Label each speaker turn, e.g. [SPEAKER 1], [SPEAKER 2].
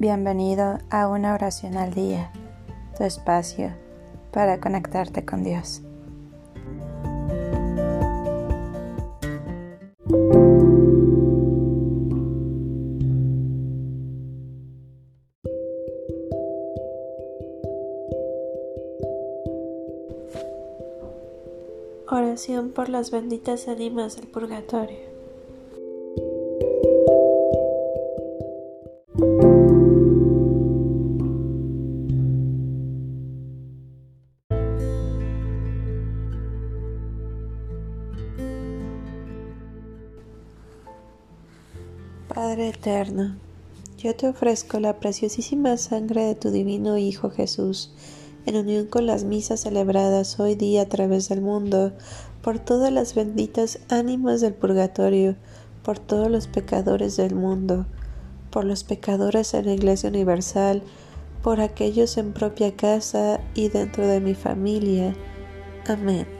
[SPEAKER 1] Bienvenido a una oración al día, tu espacio para conectarte con Dios.
[SPEAKER 2] Oración por las benditas ánimas del purgatorio.
[SPEAKER 3] Padre eterno, yo te ofrezco la preciosísima sangre de tu divino Hijo Jesús, en unión con las misas celebradas hoy día a través del mundo, por todas las benditas ánimas del purgatorio, por todos los pecadores del mundo, por los pecadores en la Iglesia Universal, por aquellos en propia casa y dentro de mi familia. Amén.